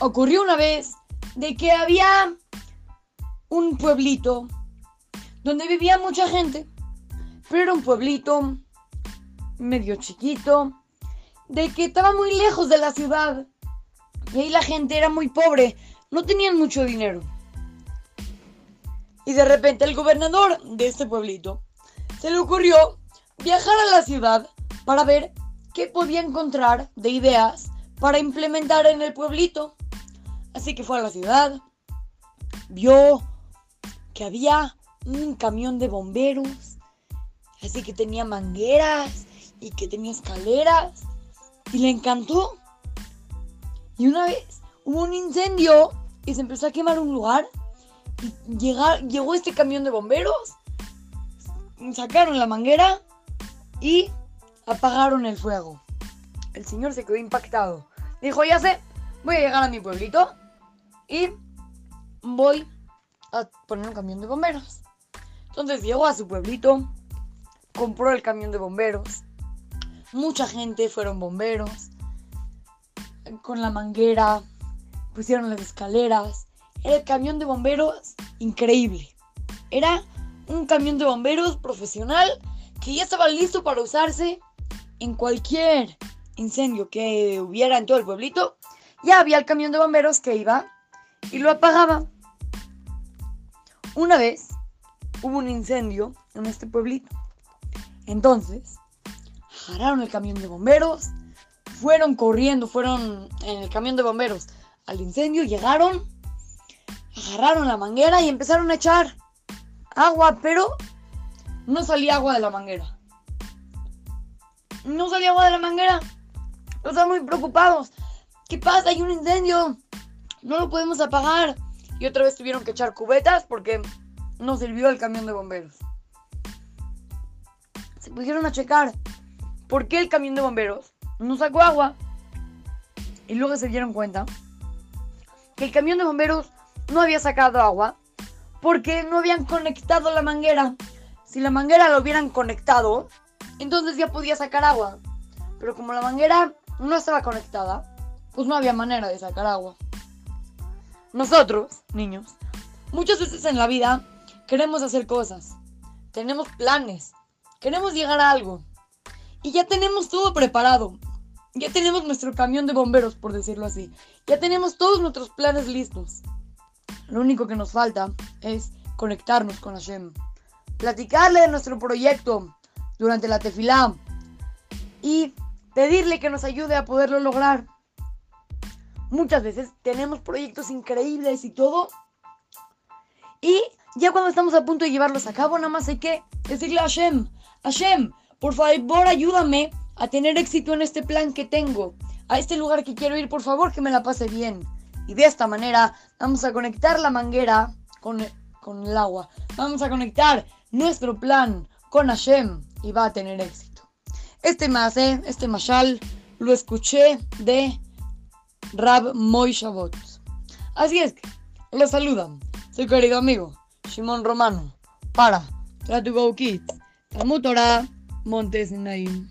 ocurrió una vez de que había un pueblito donde vivía mucha gente, pero era un pueblito medio chiquito, de que estaba muy lejos de la ciudad. Y la gente era muy pobre, no tenían mucho dinero. Y de repente el gobernador de este pueblito se le ocurrió viajar a la ciudad para ver qué podía encontrar de ideas para implementar en el pueblito. Así que fue a la ciudad, vio que había un camión de bomberos, así que tenía mangueras y que tenía escaleras y le encantó. Y una vez hubo un incendio y se empezó a quemar un lugar y llegó este camión de bomberos, sacaron la manguera y apagaron el fuego. El señor se quedó impactado. Dijo, ya sé, voy a llegar a mi pueblito y voy a poner un camión de bomberos. Entonces llegó a su pueblito, compró el camión de bomberos. Mucha gente fueron bomberos. Con la manguera, pusieron las escaleras. Era el camión de bomberos increíble. Era un camión de bomberos profesional que ya estaba listo para usarse en cualquier incendio que hubiera en todo el pueblito. Ya había el camión de bomberos que iba y lo apagaba. Una vez hubo un incendio en este pueblito. Entonces, agarraron el camión de bomberos, fueron corriendo, fueron en el camión de bomberos al incendio, llegaron, agarraron la manguera y empezaron a echar agua, pero no salía agua de la manguera. No salía agua de la manguera. Están muy preocupados. ¿Qué pasa? Hay un incendio. No lo podemos apagar. Y otra vez tuvieron que echar cubetas porque no sirvió el camión de bomberos. Se pusieron a checar por qué el camión de bomberos no sacó agua. Y luego se dieron cuenta que el camión de bomberos no había sacado agua porque no habían conectado la manguera. Si la manguera lo hubieran conectado, entonces ya podía sacar agua. Pero como la manguera no estaba conectada, pues no había manera de sacar agua. Nosotros, niños, muchas veces en la vida queremos hacer cosas, tenemos planes, queremos llegar a algo y ya tenemos todo preparado. Ya tenemos nuestro camión de bomberos, por decirlo así. Ya tenemos todos nuestros planes listos. Lo único que nos falta es conectarnos con Hashem, platicarle de nuestro proyecto durante la tefilá y pedirle que nos ayude a poderlo lograr. Muchas veces tenemos proyectos increíbles y todo. Y ya cuando estamos a punto de llevarlos a cabo, nada más hay que decirle a Hashem, Hashem, por favor ayúdame a tener éxito en este plan que tengo, a este lugar que quiero ir, por favor que me la pase bien. Y de esta manera vamos a conectar la manguera con, con el agua. Vamos a conectar nuestro plan con Hashem y va a tener éxito. Este mase, este mashal, lo escuché de Rab Moishavot. Así es que, los saludan su querido amigo Shimon Romano para Go Kids, Talmud Torah, Montes Naim.